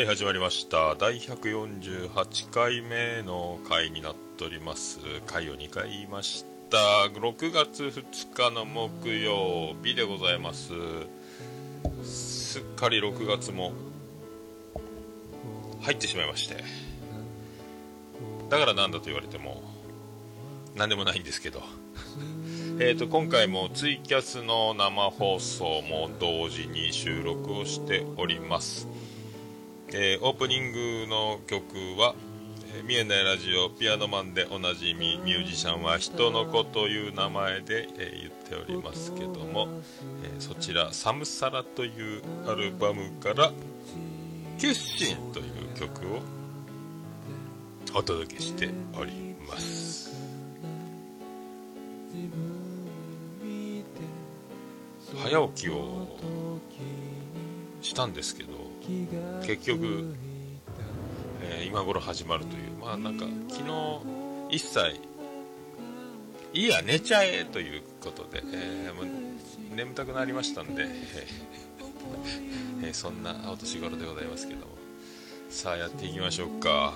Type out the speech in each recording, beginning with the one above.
はい始まりました。第148回目の回になっております。回を2回言いました。6月2日の木曜日でございます。すっかり6月も入ってしまいまして。だからなんだと言われても何でもないんですけど。えーと今回もツイキャスの生放送も同時に収録をしております。えーオープニングの曲は「えー見えないラジオピアノマン」でおなじみミュージシャンは人の子という名前で、えー言っておりますけども、えーそちら「サムサラ」というアルバムから「キュッシン」という曲をお届けしております。早起きをしたんですけど結局、えー今頃始まるという。まあなんか昨日一切いいや寝ちゃえということで、えーもう眠たくなりましたんで、えーそんなお年頃でございますけども。さあやっていきましょうか。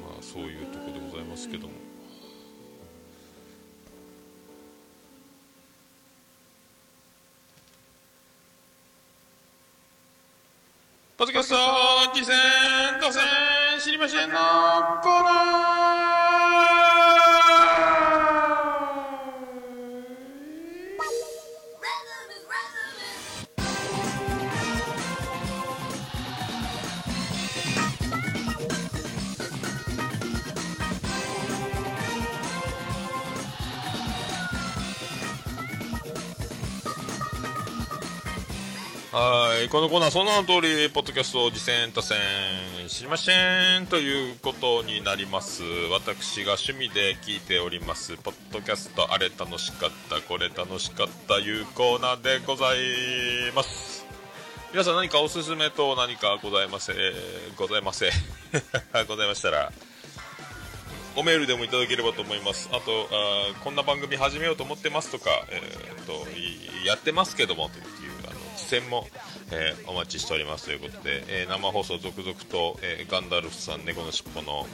まあそういうとこでございますけども。ポッドキャスト次戦打線知りませんのはいこのコーナーその名の通りポッドキャスト次戦打線知りませんということになります。私が趣味で聞いております。ポッドキャストあれ楽しかったこれ楽しかったいうコーナーでございます。皆さん何かおすすめと何かございませございませ ございましたらおメールでもいただければと思います。あとあこんな番組始めようと思ってますとか、えーっとやってますけどもというあの実践も、えーお待ちしておりますということで、えー生放送続々と、えーガンダルフさん猫のしっぽの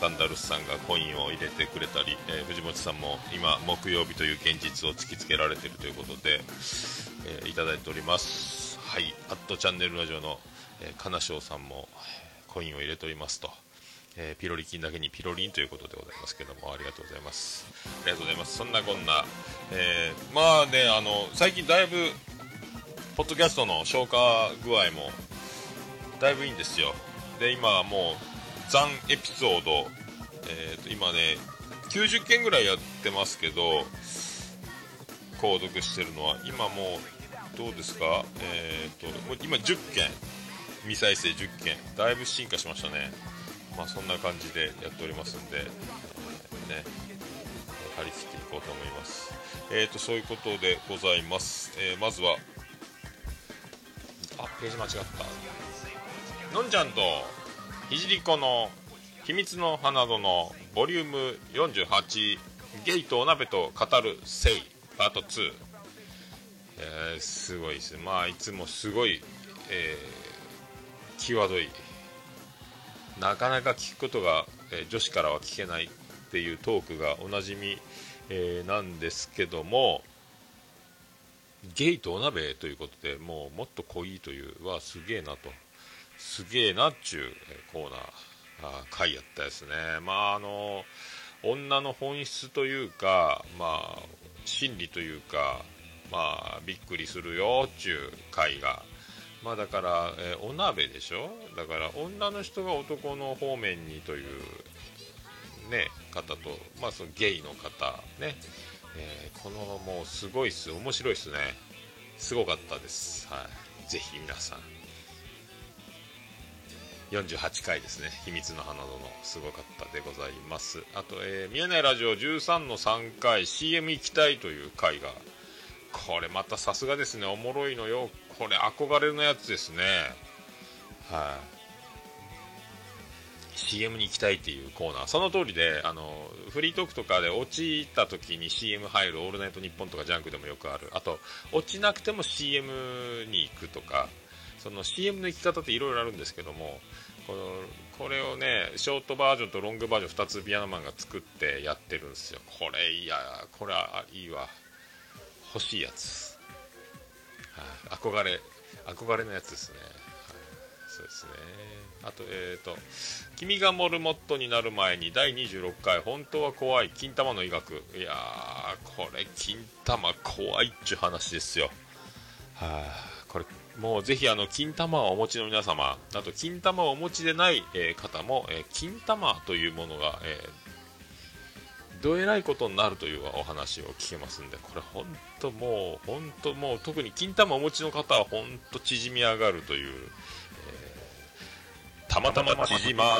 ガンダルフさんがコインを入れてくれたり、え藤本さんも今木曜日という現実を突きつけられているということで、えーいただいております。はい。アットチャンネルラジオの、えー、金賞さんもコインを入れておりますと。えーピロリ菌だけにピロリンということでございますけどもありがとうございます。ありがとうございます。そんなこんな、えーまあねあの最近だいぶポッドキャストの消化具合もだいぶいいんですよ。で今はもう残エピソード、えーと今ね90件ぐらいやってますけど購読してるのは。今もうどうですか？えーともう今10件。未再生10件。だいぶ進化しましたね。まあそんな感じでやっておりますんで、えーね張り切っていこうと思います。えーとそういうことでございます、えーまずはあページ間違った。のんちゃんとひじりこの秘密の花園ボリューム48ゲイとお鍋と語るせいパート2、えすごいですまあいつもすごい、えー、際どい。なかなか聞くことが、えー女子からは聞けないっていうトークがおなじみ、えーなんですけどもゲイとお鍋ということでもうもっと濃いというはすげえなと。すげえなっちゅうコーナーあ回やったですね。まああの女の本質というかまあ心理というかまあびっくりするよっちゅう回が。まあだから、えーお鍋でしょ？だから女の人が男の方面にというね方とまあそのゲイの方ね、えーこのもうすごいっす。面白いっすね。すごかったです。はい。ぜひ皆さん。48回ですね。秘密の花園。すごかったでございます。あと、えー、見えないラジオ13の3回。CM 行きたいという回が。これまたさすがですね。おもろいのよ。これ憧れのやつですね。はい、CM に行きたいっていうコーナー。その通りであのフリートークとかで落ちた時に CM 入る「オールナイトニッポン」とかジャンクでもよくある。あと落ちなくても CM に行くとかその CM の行き方っていろいろあるんですけどもこのこれをねショートバージョンとロングバージョン2つピアノマンが作ってやってるんですよ。これいやこれはいいわ。欲しいやつ、憧れ憧れのやつですね、そうですね。あとえっ、と「君がモルモットになる前に第26回本当は怖い金玉の医学」いやーこれ金玉怖いっちゅう話ですよ。はいこれもうぜひあの金玉をお持ちの皆様あと金玉をお持ちでない、えー方も、えー金玉というものが、えーどえらいことになるというお話を聞けますんでこれ本当もう本当もう特に金玉をお持ちの方は本当縮み上がるという、たまたま縮まる、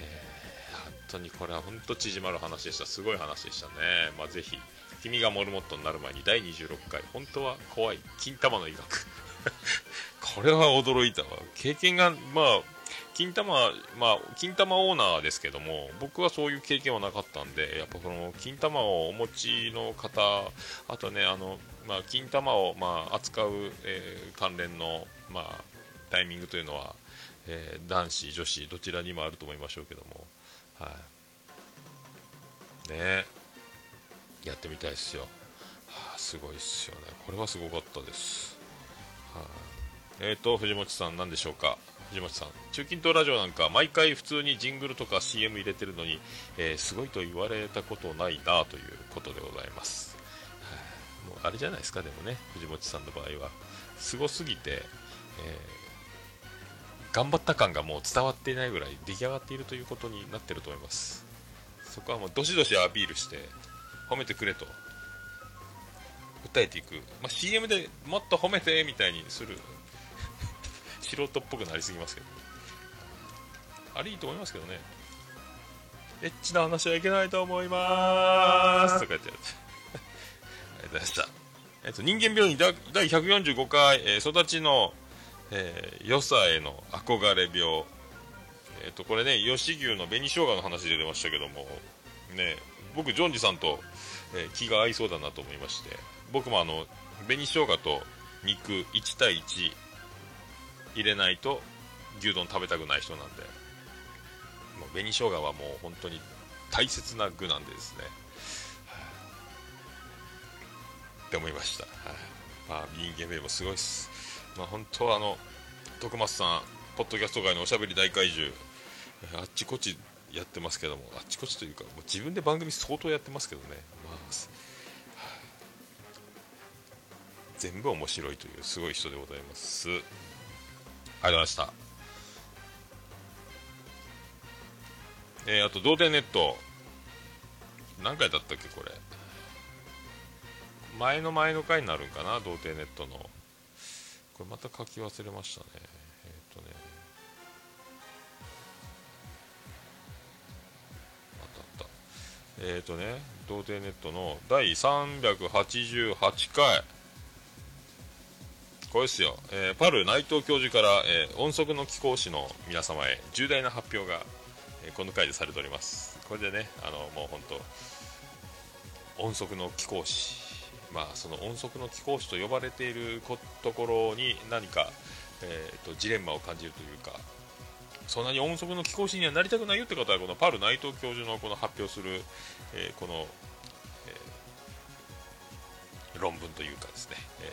えー本当にこれは本当縮まる話でしたすごい話でしたねまあぜひ君がモルモットになる前に第26回本当は怖い金玉の医学これは驚いたわ経験がまあ金玉まあ金玉オーナーですけども僕はそういう経験はなかったんでやっぱこの金玉をお持ちの方あとねあのまあ金玉をまあ扱う、えー関連のまあタイミングというのは、えー男子女子どちらにもあると思いましょうけども。はい。ね。やってみたいですよ、はあ、すごいっすよね。これはすごかったです。はい。えーと藤本さん何でしょうか？藤本さん中近東ラジオなんか毎回普通にジングルとか CM 入れてるのに、えーすごいと言われたことないなということでございます、はい。もうあれじゃないですかでもね藤本さんの場合は。すごすぎて、えー頑張った感がもう伝わっていないぐらい出来上がっているということになってると思います。そこはもうどしどしアピールして褒めてくれと。訴えていく、まあ、CM でもっと褒めてみたいにする。素人っぽくなりすぎますけど。あれいいと思いますけどね。エッチな話はいけないと思います。とか言ってやって ありがとうございました、えっと、人間病院第第145回、えー育ちの、えー良さへの憧れ病。えっとこれね吉牛の紅生姜の話出ましたけどもね僕ジョンジさんと、えー気が合いそうだなと思いまして僕もあの紅生姜と肉1対1入れないと牛丼食べたくない人なんでもう紅生姜はもう本当に大切な具なんでですね、って思いました、はい。まあ、人間名もすごいです、まあ、本当はあの徳松さんポッドキャスト界のおしゃべり大怪獣あっちこっちやってますけどもあっちこっちというかもう自分で番組相当やってますけどね、まあ全部面白いというすごい人でございます。ありがとうございました。えーあと童貞ネット。何回だったっけこれ。前の前の回になるんかな童貞ネットの。これまた書き忘れましたね。えっ、とね。あったあった。えっ、とね童貞ネットの第388回。これですよ、えーパル内藤教授から、えー音速の貴公子の皆様へ重大な発表が、えーこの回でされております。これでねあのもう本当音速の貴公子。まあ、その音速の貴公子と呼ばれているところに何か、えーと、ジレンマを感じるというかそんなに音速の貴公子にはなりたくないよって方はこのパル内藤教授のこの発表する、えー、この、えー、論文というかですね、えー、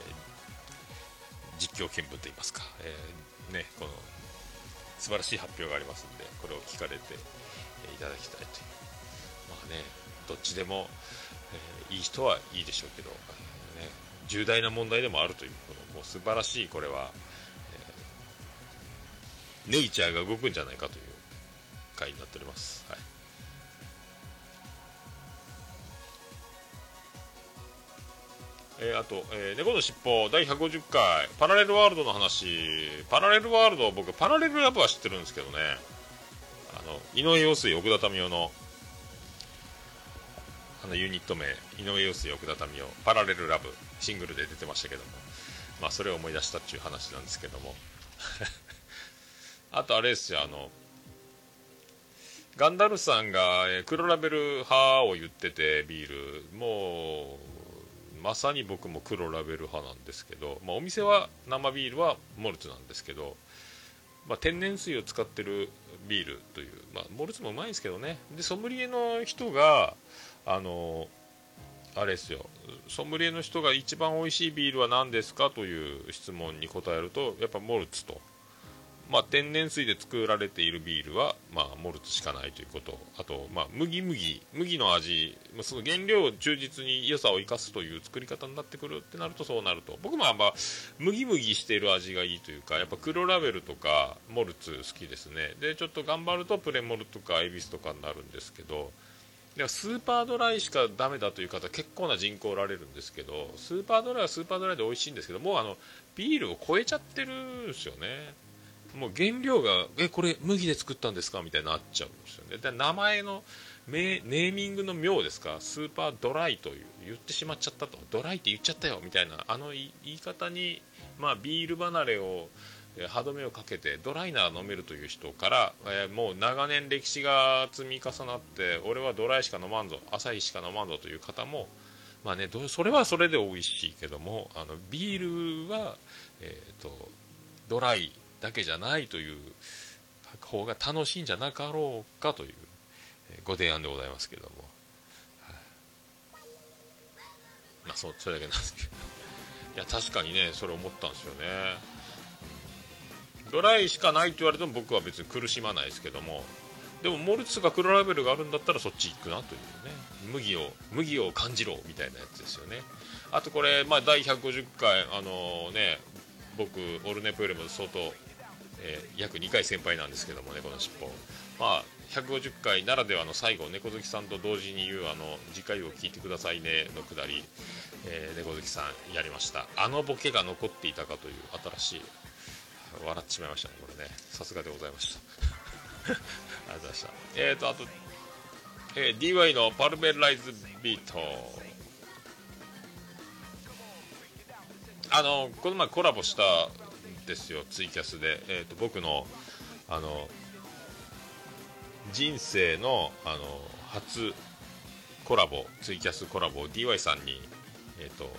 実況見聞といいますか、えね、この素晴らしい発表がありますのでこれを聞かれていただきたいという。まあねどっちでも、えー、いい人はいいでしょうけど、ね、重大な問題でもあるというこのもう素晴らしいこれは、えー、ネイチャーが動くんじゃないかという回になっております。はい。えー、あと、えー、猫のしっぽ第150回。パラレルワールドの話。パラレルワールド僕パラレルラブは知ってるんですけどね。あの井上陽水奥田民生の。のユニット名井上陽水奥田民生パラレルラブシングルで出てましたけどもまあそれを思い出したっていう話なんですけども。あとあれですよあのガンダルさんが、黒ラベル派を言っててビール。もうまさに僕も黒ラベル派なんですけど、まあ、お店は生ビールはモルツなんですけど、まあ、天然水を使ってるビールという、まあ、モルツもうまいんですけどね。でソムリエの人があのあれですよ。ソムリエの人が一番美味しいビールは何ですかという質問に答えるとやっぱモルツと、まあ、天然水で作られているビールは、まあ、モルツしかないということ。あと、まあ、麦麦。麦の味その原料を忠実に良さを生かすという作り方になってくるってなるとそうなると。僕もあんま麦麦している味がいいというかやっぱ黒ラベルとかモルツ好きですね。でちょっと頑張るとプレモルとかエビスとかになるんですけどでスーパードライしかダメだという方結構な人口おられるんですけどスーパードライはスーパードライで美味しいんですけどもうあのビールを超えちゃってるんですよね。もう原料がえこれ麦で作ったんですか？みたいになっちゃうんですよね。で名前のネーミングの妙ですか？スーパードライという言ってしまっちゃったと。ドライって言っちゃったよ。みたいなあの言い方に、まあ、ビール離れを歯止めをかけてドライナー飲めるという人から、えー、もう長年歴史が積み重なって俺はドライしか飲まんぞ浅いしか飲まんぞという方もまあねそれはそれで美味しいけどもあのビールは、えーと、ドライだけじゃないという方が楽しいんじゃなかろうかという、ご提案でございますけれども、はい、まあそうそれだけなんですけど。いや確かにねそれ思ったんですよね。ドライしかないって言われても僕は別に苦しまないですけども。でもモルツとか黒ラベルがあるんだったらそっち行くなというね。麦を麦を感じろみたいなやつですよね。あとこれ、まあ、第150回あのー、ね僕オルネポよりも相当、えー、約2回先輩なんですけどもねこの尻尾。まあ150回ならではの最後猫好きさんと同時に言うあの次回を聞いてくださいねのくだり、えー、猫好きさんやりました。あのボケが残っていたかという新しい笑ってしまいましたね、これね。さすがでございました。ありがとうございました。えーと、あと、えー、DY のパルベライズビート。あの、この前コラボしたんですよ、ツイキャスで。えーと、僕の、あの、人生の、あの、初コラボ、ツイキャスコラボを DY さんに、えっ、ー、と、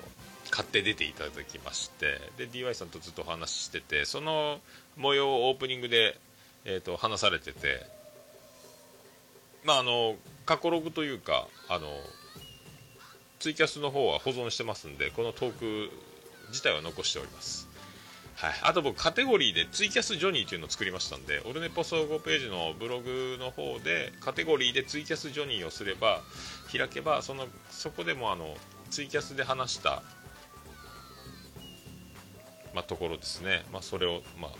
買って出ていただきましてで DY さんとずっとお話ししててその模様をオープニングで、えーと、話されててまああの過去ログというかあのツイキャスの方は保存してますんでこのトーク自体は残しております。はい、あと僕カテゴリーでツイキャスジョニーというのを作りましたんでオルネポ総合ページのブログの方でカテゴリーでツイキャスジョニーをすれば開けばそのそこでもあのツイキャスで話したまあ、ところですね、まあ、それを、まあ、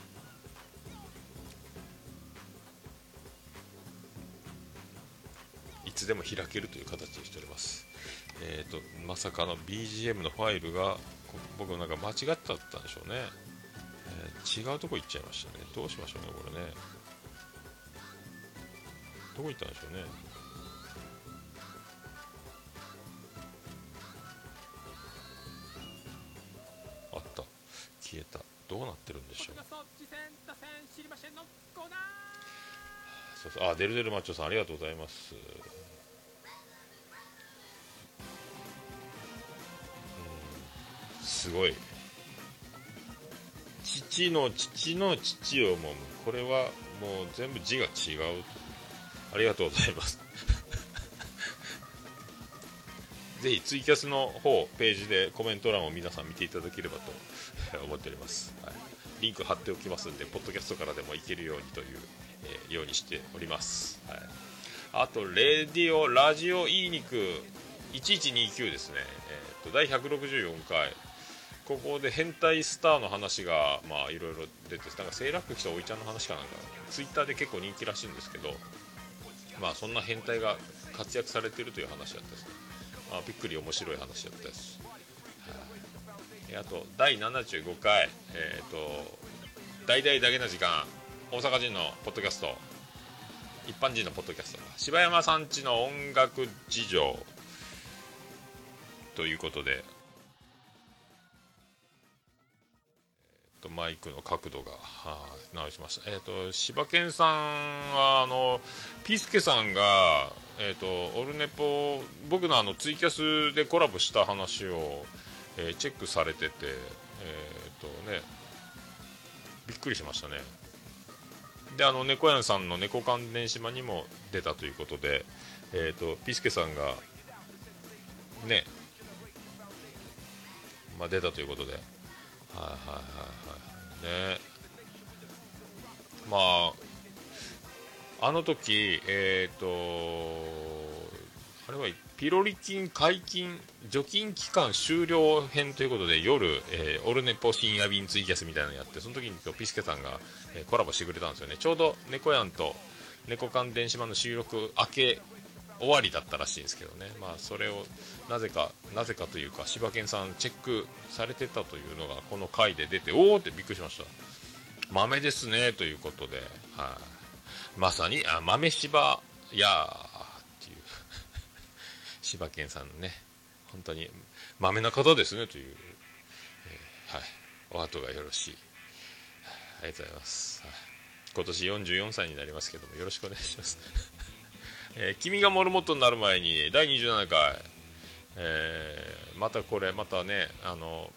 いつでも開けるという形にしております。えーと、まさかの BGM のファイルが僕なんか間違ってたんでしょうね、えー、違うとこ行っちゃいましたね。どうしましょうねこれね。どこ行ったんでしょうね。消えた。どうなってるんでしょう？そうそう。あデルデルマッチョさんありがとうございます。うん。すごい。父の父の父をもむ。これはもう全部字が違うありがとうございます。ぜひツイキャスの方ページでコメント欄を皆さん見ていただければと 思っております、はい、リンク貼っておきますんでポッドキャストからでもいけるようにという、えー、ようにしております、はい、あとレディオラジオいい肉1129ですね、えーと、第164回ここで変態スターの話がまあいろいろ出てなんかセーラック来たおいちゃんの話かなんか。ツイッターで結構人気らしいんですけどまあそんな変態が活躍されてるという話だったですね。あびっくり面白い話だったです、あ、と第75回えっ、ー、と大々だけな時間大阪人のポッドキャスト一般人のポッドキャスト柴山さんちの音楽事情ということで、えー、とマイクの角度が、直しました。えっ、ー、と柴犬さんはあのピスケさんがえーと、オルネポ僕のあのツイキャスでコラボした話を、えー、チェックされてて、えーとね、びっくりしましたね。であの猫屋さんの猫関連島にも出たということで、えーと、ピスケさんがね、まあ、出たということで。はいはいはいはい。ね。まああの時、えっ、と、あれはピロリ菌解禁除菌期間終了編ということで夜、えー、オルネポ深夜便ツイキャスみたいなのやってその時にピスケさんが、えー、コラボしてくれたんですよね。ちょうど猫やんと猫缶電子版の収録明け終わりだったらしいんですけどね。まあそれをなぜかなぜかというか柴犬さんチェックされてたというのがこの回で出ておおってびっくりしました。豆ですねということで。はい、あまさにあ豆柴や柴犬さんのね本当に豆な方ですねという、えー、はいお後がよろしい。ありがとうございます、はい、今年44歳になりますけどもよろしくお願いします、えー、君がモルモットになる前に第27回、えー、またこれまたねあの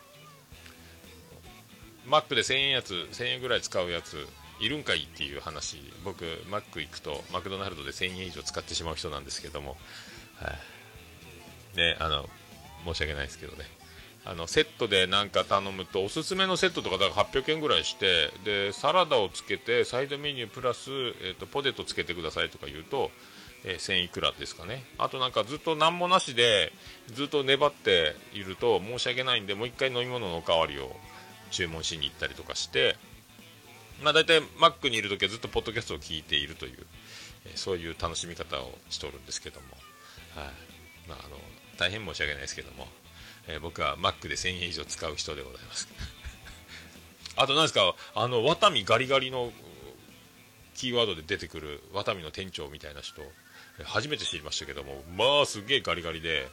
マックで1000円やつ1000円ぐらい使うやついるんかいっていう話僕マック行くとマクドナルドで1000円以上使ってしまう人なんですけども、はい、ねあの申し訳ないですけどね。あのセットで何か頼むとおすすめのセットとかだから800円ぐらいしてでサラダをつけてサイドメニュープラス、えーと、ポテトつけてくださいとか言うと、えー、1000いくらですかね。あとなんかずっと何もなしでずっと粘っていると申し訳ないんでもう1回飲み物のおかわりを注文しに行ったりとかしてまあ、大体マックにいる時はずっとポッドキャストを聞いているという、え、そういう楽しみ方をしておるんですけども、はい。まあ、あの大変申し訳ないですけども、えー、僕はマックで1000円以上使う人でございます。あと何ですかあのワタミガリガリのキーワードで出てくるワタミの店長みたいな人初めて知りましたけどもまあすげえガリガリで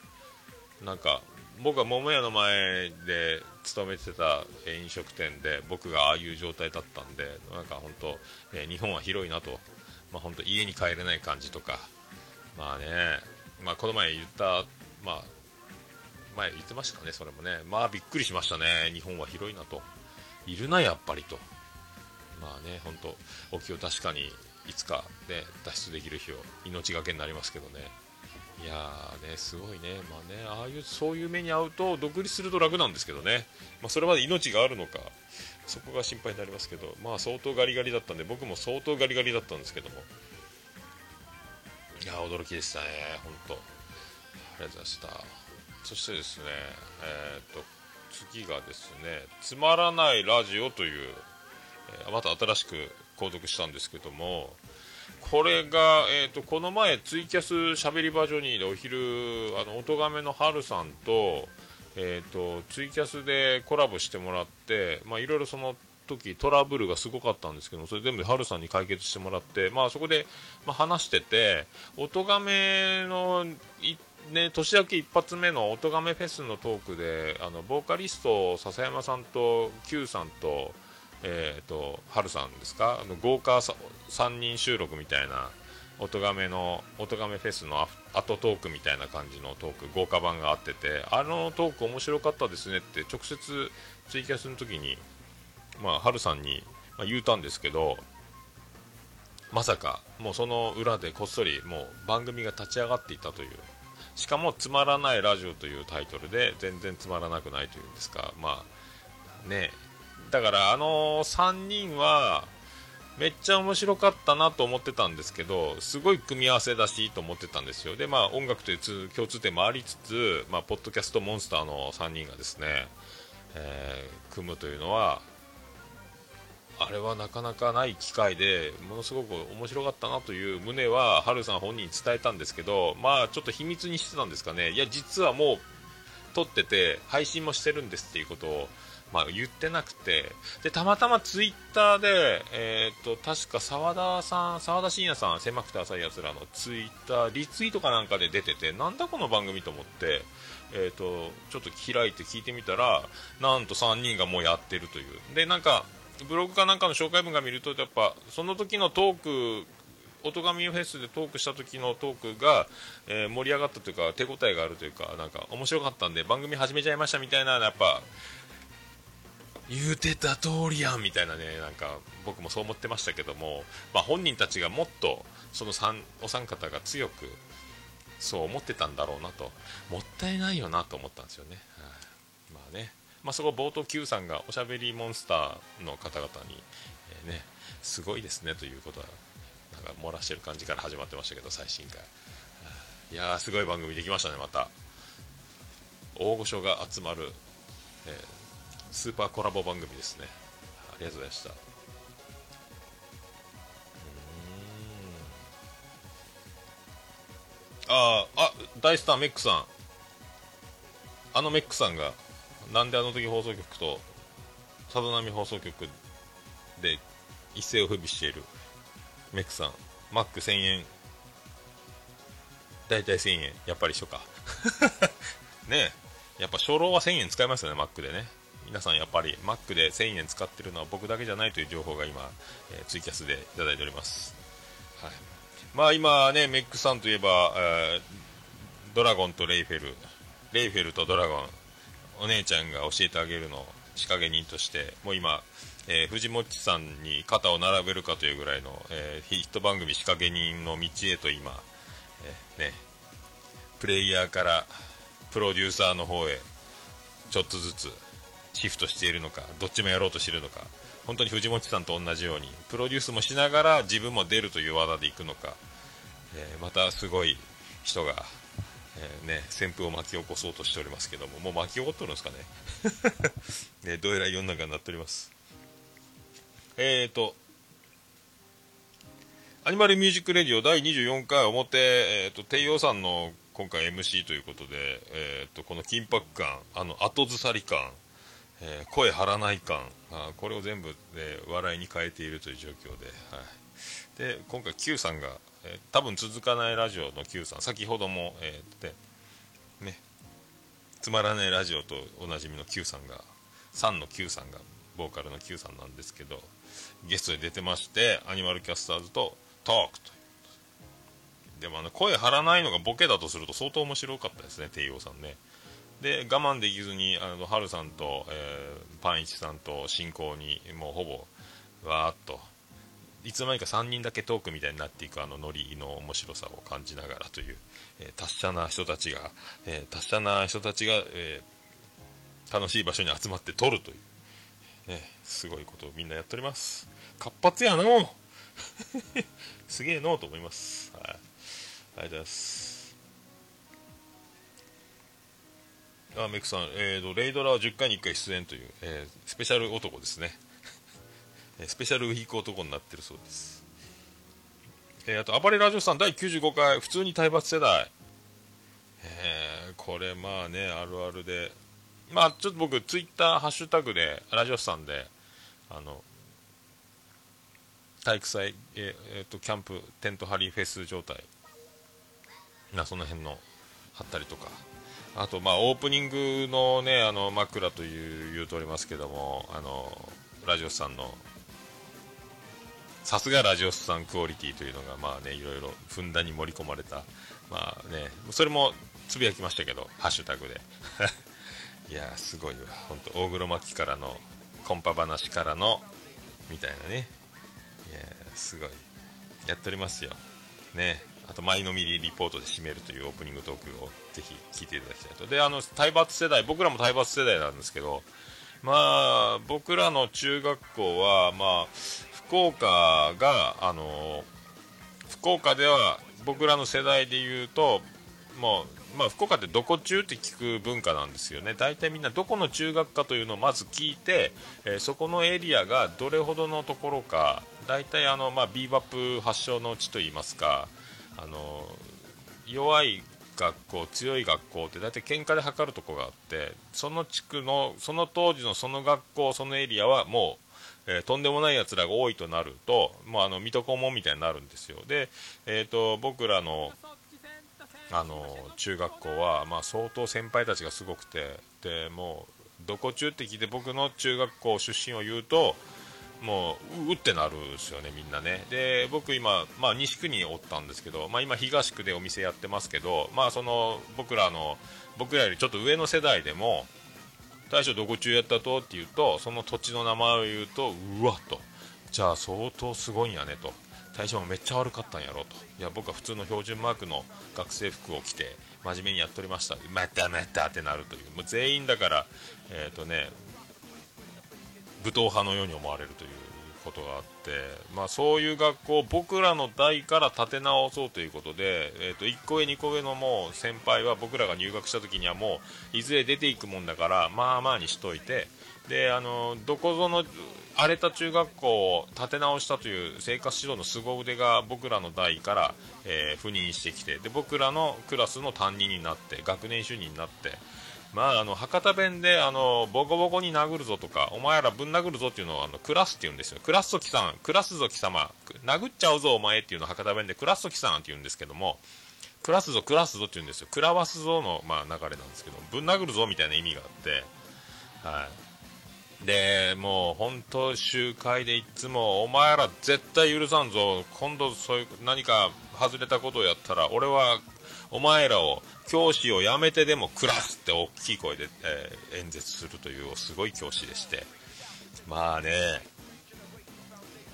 なんか僕は桃屋の前で勤めてた飲食店で僕がああいう状態だったんでなんか本当、え日本は広いなと、まあ、本当家に帰れない感じとかまあね、まあ、この前言った、まあ、前言ってましたねそれもね。まあびっくりしましたね。日本は広いなと。いるなやっぱりと。まあね本当お気を確かにいつかね脱出できる日を命がけになりますけどね。いやーね、すごいね、まあね、ああいう、そういう目に遭うと、独立すると楽なんですけどね、まあ、それまで命があるのか、そこが心配になりますけど、まあ相当ガリガリだったんで、僕も相当ガリガリだったんですけども、いや驚きでしたね、本当、りがとうございました。そしてですね、えー、っと、次がですね、つまらないラジオという、えー、また新しく購読したんですけども、これが、えーと、この前ツイキャスしゃべり場所にでお昼あの音亀のハルさんと,、えーと、ツイキャスでコラボしてもらっていろいろその時トラブルがすごかったんですけどそれ全部ハルさんに解決してもらって、まあ、そこで、まあ、話してて音亀のね、年明け一発目の音亀フェスのトークであのボーカリスト笹山さんと Q さんとえーと、春さんですか？あの豪華3人収録みたいな、音亀の音亀フェスのアトトークみたいな感じのトーク豪華版があっててあのトーク面白かったですねって直接ツイキャスの時にまあ、春さんに、まあ言うたんですけどまさかもうその裏でこっそりもう番組が立ち上がっていたという。しかも「つまらないラジオ」というタイトルで全然つまらなくないというんですか。まあね。だからあの3人はめっちゃ面白かったなと思ってたんですけどすごい組み合わせだしと思ってたんですよ。でまあ音楽という共通点もありつつ、まあ、ポッドキャストモンスターの3人がですね、えー、組むというのはあれはなかなかない機会でものすごく面白かったなという旨はハルさん本人に伝えたんですけどまあちょっと秘密にしてたんですかね。いや実はもう撮ってて配信もしてるんですっていうことをまあ、言ってなくて。でたまたまツイッターで、えーと、確か澤田さん澤田信也さん狭くて浅いやつらのツイッターリツイートかなんかで出ててなんだこの番組と思って、えーと、ちょっと開いて聞いてみたらなんと3人がもうやってるという。でなんかブログかなんかの紹介文が見るとやっぱその時のトーク音神フェスでトークした時のトークが、えー、盛り上がったというか手応えがあるというかなんか面白かったんで番組始めちゃいましたみたいなやっぱ言うてた通りやんみたいなねなんか僕もそう思ってましたけども、まあ、本人たちがもっとそのお三方が強くそう思ってたんだろうなと。もったいないよなと思ったんですよね、はあ、まあね。まあ、そこ冒頭 Q さんがおしゃべりモンスターの方々に、えー、ね、すごいですねということはなんか漏らしてる感じから始まってましたけど最新回。いやーすごい番組できましたねまた。大御所が集まる、えー、スーパーコラボ番組ですね。ありがとうございました。ああ大スターメックさん。あのメックさんがなんであの時放送局とさざ波放送局で一世を風靡しているメックさん。マック1000円。大体1000円。やっぱり一緒かねやっぱ初老は1000円使いますよねマックでね。皆さんやっぱり Mac で1000円使ってるのは僕だけじゃないという情報が今、えー、ツイキャスでいただいております、はい、まあ今ねメックさんといえば、えー、ドラゴンとレイフェル。レイフェルとドラゴン。お姉ちゃんが教えてあげるの仕掛け人としてもう今、えー、藤本さんに肩を並べるかというぐらいの、えー、ヒット番組仕掛け人の道へと今、えー、ね、プレイヤーからプロデューサーの方へちょっとずつシフトしているのかどっちもやろうとしているのか本当に藤本さんと同じようにプロデュースもしながら自分も出るという技でいくのか、えー、またすごい人が、えー、ね、旋風を巻き起こそうとしておりますけどももう巻き起こってるんですかね？ねどうやら世の中になっております。えーとアニマルミュージックレディオ第24回表、えーと、帝王さんの今回 MC ということで、えーとこの緊迫感あの後ずさり感えー、声張らない感あこれを全部で笑いに変えているという状況で,、はい、で今回 Q さんが、えー、多分続かないラジオの Q さん先ほども、えー、ねつまらないラジオとおなじみの Q さんが3の Q さんがボーカルの Q さんなんですけどゲストで出てましてアニマルキャスターズとトークと。でもあの声張らないのがボケだとすると相当面白かったですね帝王さんね。で我慢できずにあの春さんと、えー、パンイチさんと進行にもうほぼわーっと。いつの間にか3人だけトークみたいになっていくあのノリの面白さを感じながらという、えー、達者な人たちが、えー、達者な人たちが、えー、楽しい場所に集まって撮るという、ね、すごいことをみんなやっております。活発やな すげえのと思います、はい、ありがとうございます。あメクさん、えーと、レイドラは10回に1回出演という、えー、スペシャル男ですね。スペシャルウィーク男になってるそうです、えー、あと暴れラジオさん第95回普通に体罰世代。えー、これまあねあるあるで。まあちょっと僕ツイッターハッシュタグでラジオさんであの体育祭、えーえーと、キャンプテント張りフェス状態。なその辺の貼ったりとか。あと、まあ、オープニングのね、あの、枕という言うとおりますけども、あの、ラジオさんの、さすがラジオスさんクオリティというのがまあねいろいろふんだんに盛り込まれた。まあねそれもつぶやきましたけどハッシュタグで。いやすごいわ。本当大黒摩季からのコンパ話からのみたいなね。いやすごい。やっておりますよ。ね。あと、前のみリポートで締めるというオープニングトークをぜひ聞いていただきたいと。で、あの、体罰世代、僕らも体罰世代なんですけど、まあ、僕らの中学校は、まあ、福岡が、あの、福岡では僕らの世代で言うと、もう、まあ、福岡ってどこ中って聞く文化なんですよね。大体みんなどこの中学かというのをまず聞いて、えー、そこのエリアがどれほどのところか、大体あの、まあ、ビーバップ発祥の地といいますか、あの弱い学校強い学校って大体喧嘩で測るとこがあってその地区のその当時のその学校そのエリアはもう、えー、とんでもないやつらが多いとなるともうあの水戸黄門みたいになるんですよ。で、えーと、僕らのあの中学校は、まあ、相当先輩たちがすごくてでもうどこ中って聞いて僕の中学校出身を言うともううってなるんですよね、みんなね。で僕今、まあ、西区におったんですけど、まあ、今、東区でお店やってますけど、まあ、その僕らの僕らよりちょっと上の世代でも大将どこ中やったと？って言うとその土地の名前を言うとうわっと。じゃあ相当すごいんやねと。大将もめっちゃ悪かったんやろと。いや僕は普通の標準マークの学生服を着て真面目にやっておりました。またまたってなるという。もう全員だからえっ、ー、とね武闘派のように思われるということがあって、まあ、そういう学校を僕らの代から立て直そうということで、えー、と1個上、2個上のもう先輩は僕らが入学した時にはもういずれ出ていくもんだからまあまあにしといてであのどこぞの荒れた中学校を立て直したという生活指導の凄腕が僕らの代から、えー、赴任してきてで僕らのクラスの担任になって学年主任になって。まあ、あの博多弁であのボコボコに殴るぞとかお前らぶん殴るぞっていうのをあのクラスって言うんですよ。クラスと貴さんクラスぞ貴様殴っちゃうぞお前っていうのを博多弁でクラスと貴さんって言うんですけどもクラスぞクラスぞって言うんですよ。クラワスぞの、まあ、流れなんですけどぶん殴るぞみたいな意味があってはい。でもう本当集会でいつもお前ら絶対許さんぞ。今度そういう何か外れたことをやったら俺はお前らを教師を辞めてでも暮らすって大きい声で、えー、演説するというすごい教師でして。まあね、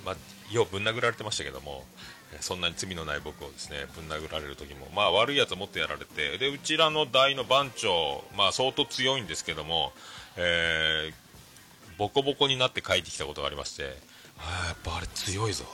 まあ、ようぶん殴られてましたけどもそんなに罪のない僕をですねぶん殴られる時も、まあ、悪いやつはもっとやられてでうちらの大の番長、まあ、相当強いんですけども、えー、ボコボコになって帰ってきたことがありましてあやっぱあれ強いぞ。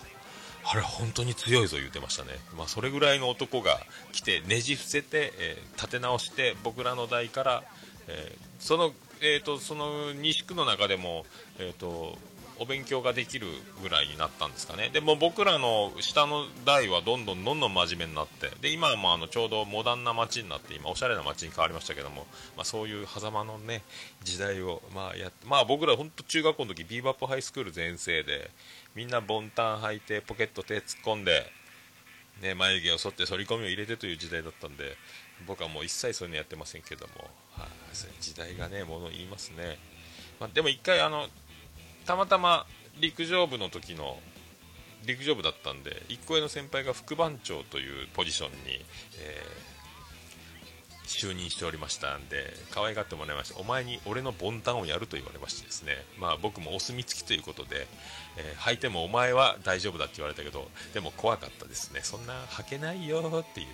あれ本当に強いぞ言ってましたね、まあ、それぐらいの男が来てねじ伏せて、えー、立て直して僕らの代から、えー、そのえーと、その西区の中でも、えーと、お勉強ができるぐらいになったんですかね。でも僕らの下の代はどんどんどんどん真面目になってで今はもあのちょうどモダンな街になって今おしゃれな街に変わりましたけども、まあ、そういう狭間のね時代を、まあ、やってまあ僕ら本当中学校の時ビーバップハイスクール全盛でみんなボンタン履いてポケット手突っ込んで、ね、眉毛を剃って反り込みを入れてという時代だったんで僕はもう一切そういうのやってませんけども、はあ、時代がねもの言いますね、まあ、でも一回あのたまたま陸上部の時の陸上部だったんで1個上の先輩が副番長というポジションに、えー就任しておりましたんで可愛がってもらいました。お前に俺のボンタンをやると言われましてですね。まあ僕もお墨付きということで、えー、履いてもお前は大丈夫だって言われたけどでも怖かったですね。そんな履けないよっていう。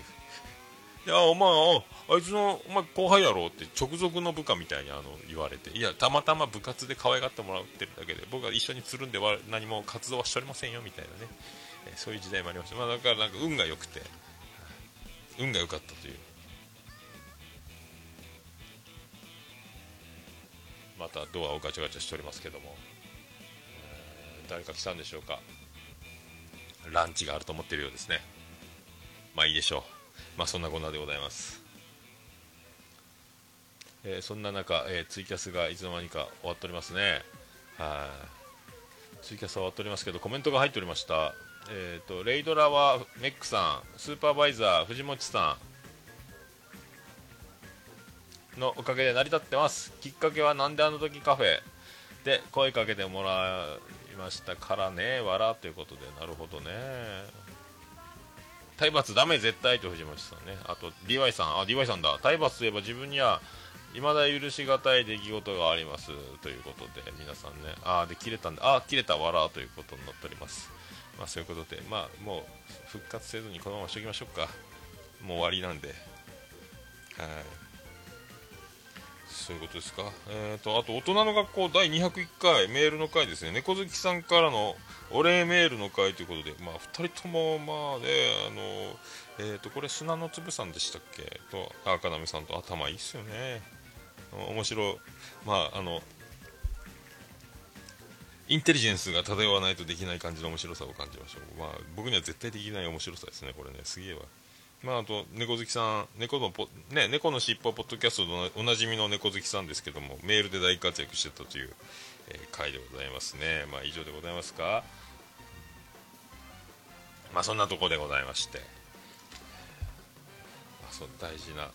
いやお前あいつのお前後輩やろって直属の部下みたいにあの言われて。いやたまたま部活で可愛がってもらってるだけで僕は一緒につるんでは何も活動はしておりませんよみたいなね、えー、そういう時代もありました、まあ、だからなんか運が良くて。運が良かったという。またドアをガチャガチャしておりますけども、えー、誰か来たんでしょうか。ランチがあると思ってるようですね。まあいいでしょう。まあそんなこんなでございます。えー、そんな中、えー、ツイキャスがいつの間にか終わっておりますね。はい。ツイキャスは終わっておりますけどコメントが入っておりました。えーと、とレイドラはメックさんスーパーバイザー藤本さんのおかげで成り立ってます。きっかけはなんであの時カフェ？で声かけてもらいましたからね、わらということで、なるほどね。体罰ダメ絶対と藤本さんね。あと、DY さん、あ、DY さんだ。体罰といえば自分には、未だ許しがたい出来事があります。ということで皆さんね。ああで切れたんであ切れたわらということになっております。まあそういうことで。まあもう復活せずにこのまましておきましょうか。もう終わりなんで。はい。そういうことですか？えっ、ー、と、あと、大人の学校第201回メールの回ですね。猫好きさんからのお礼メールの回ということで、まあ、2人とも、まあね、あの、えっ、ー、と、これ砂の粒さんでしたっけ？と、赤波さんと頭いいっすよね。面白まああのインテリジェンスが漂わないとできない感じの面白さを感じましょう、まあ、僕には絶対できない面白さですねこれねすげえわまあ、あと猫好きさん猫のポ、ね、猫のしっぽポッドキャストのおなじみの猫好きさんですけどもメールで大活躍してたという、えー、回でございますね。まあ以上でございますか。まあそんなとこでございまして、まあ、そ大事な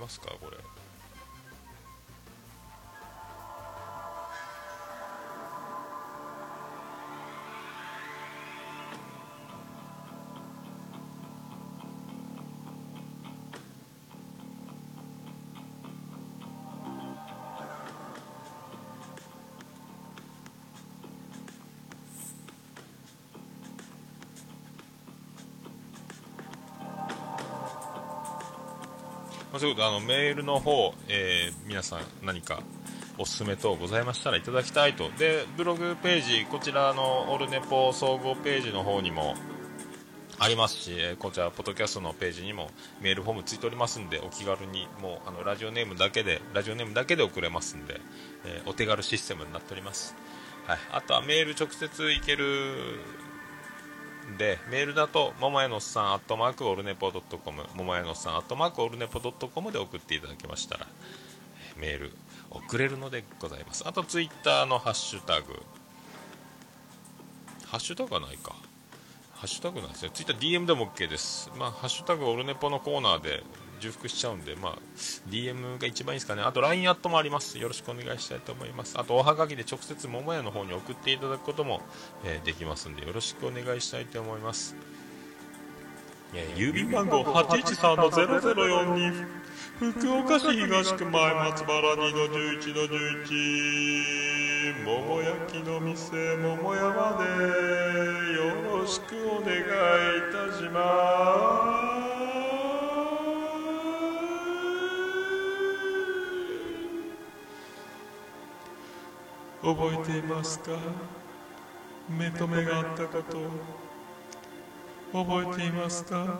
ますかこれ。そういうことあのメールの方、えー、皆さん何かおすすめ等ございましたらいただきたいとでブログページこちらのオルネポ総合ページの方にもありますしえ、こちら、ポッドキャストのページにもメールフォームついておりますんで、お気軽に、もう、あの、ラジオネームだけで、ラジオネームだけで送れますんで、えー、お手軽システムになっております。はい。あとはメール直接いけるで、メールだと、ももやのっさん、アットマークオルネポドットコム、ももやのっさん、アットマークオルネポドットコムで送っていただきましたら、メール送れるのでございます。あと、ツイッターのハッシュタグ、ハッシュタグはないか。ハッシュタグなんですよ。ツイッター DM でも OK です。まあ、ハッシュタグオルネポのコーナーで重複しちゃうんで、まあ、DM が一番いいですかね。あと LINE アットもあります。よろしくお願いしたいと思います。あと、おはがきで直接桃屋の方に送っていただくことも、えー、できますんで、よろしくお願いしたいと思います。郵便番号813-0042福岡市東区前松原2-11-11桃焼きの店桃屋までよろしくお願いいたします覚えていますか？目と目があったこと覚えていますか？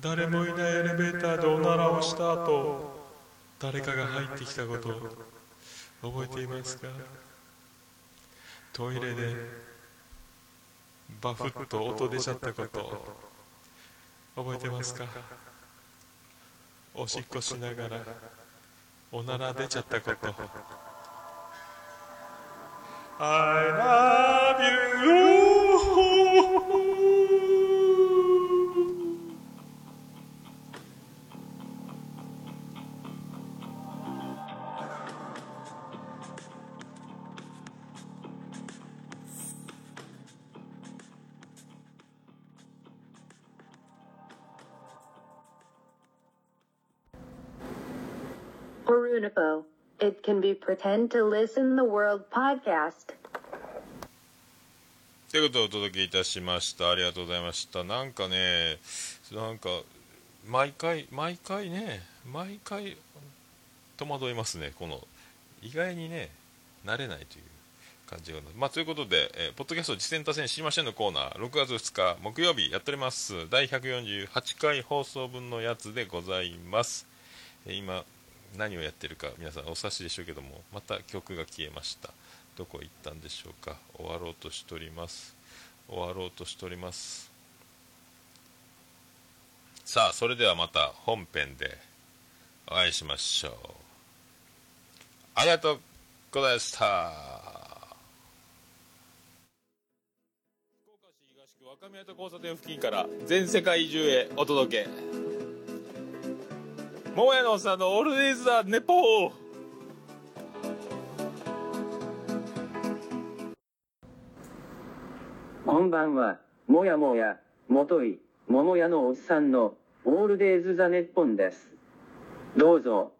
誰もいないエレベーターでおならをした後誰かが入ってきたこと覚えていますか？トイレでバフッと音出ちゃったこと覚えてますか？おしっこしながらおなら出ちゃったこと。I love you. Can be pretend to listen the world podcast. ということでお届けいたしました。ありがとうございました。なんかね、なんか、毎回、毎回ね、毎回、戸惑いますね。この、意外にね、慣れないという感じが。まあ、ということで、えー、ポッドキャスト実践多戦知りませんのコーナー、6月2日木曜日やっております。第148回放送分のやつでございます。えー、今、何をやってるか皆さんお察しでしょうけどもまた曲が消えました。どこ行ったんでしょうか。終わろうとしております。終わろうとしております。さあそれではまた本編でお会いしましょう。ありがとうございました。福岡市東区若宮と交差点付近から全世界中へお届け。桃屋のおっさんのオールデイズ・ザ・ネポー。こんばんは、もやもや、もとい、桃屋のおっさんの、オールデイズ・ザ・ネッポンです。どうぞ、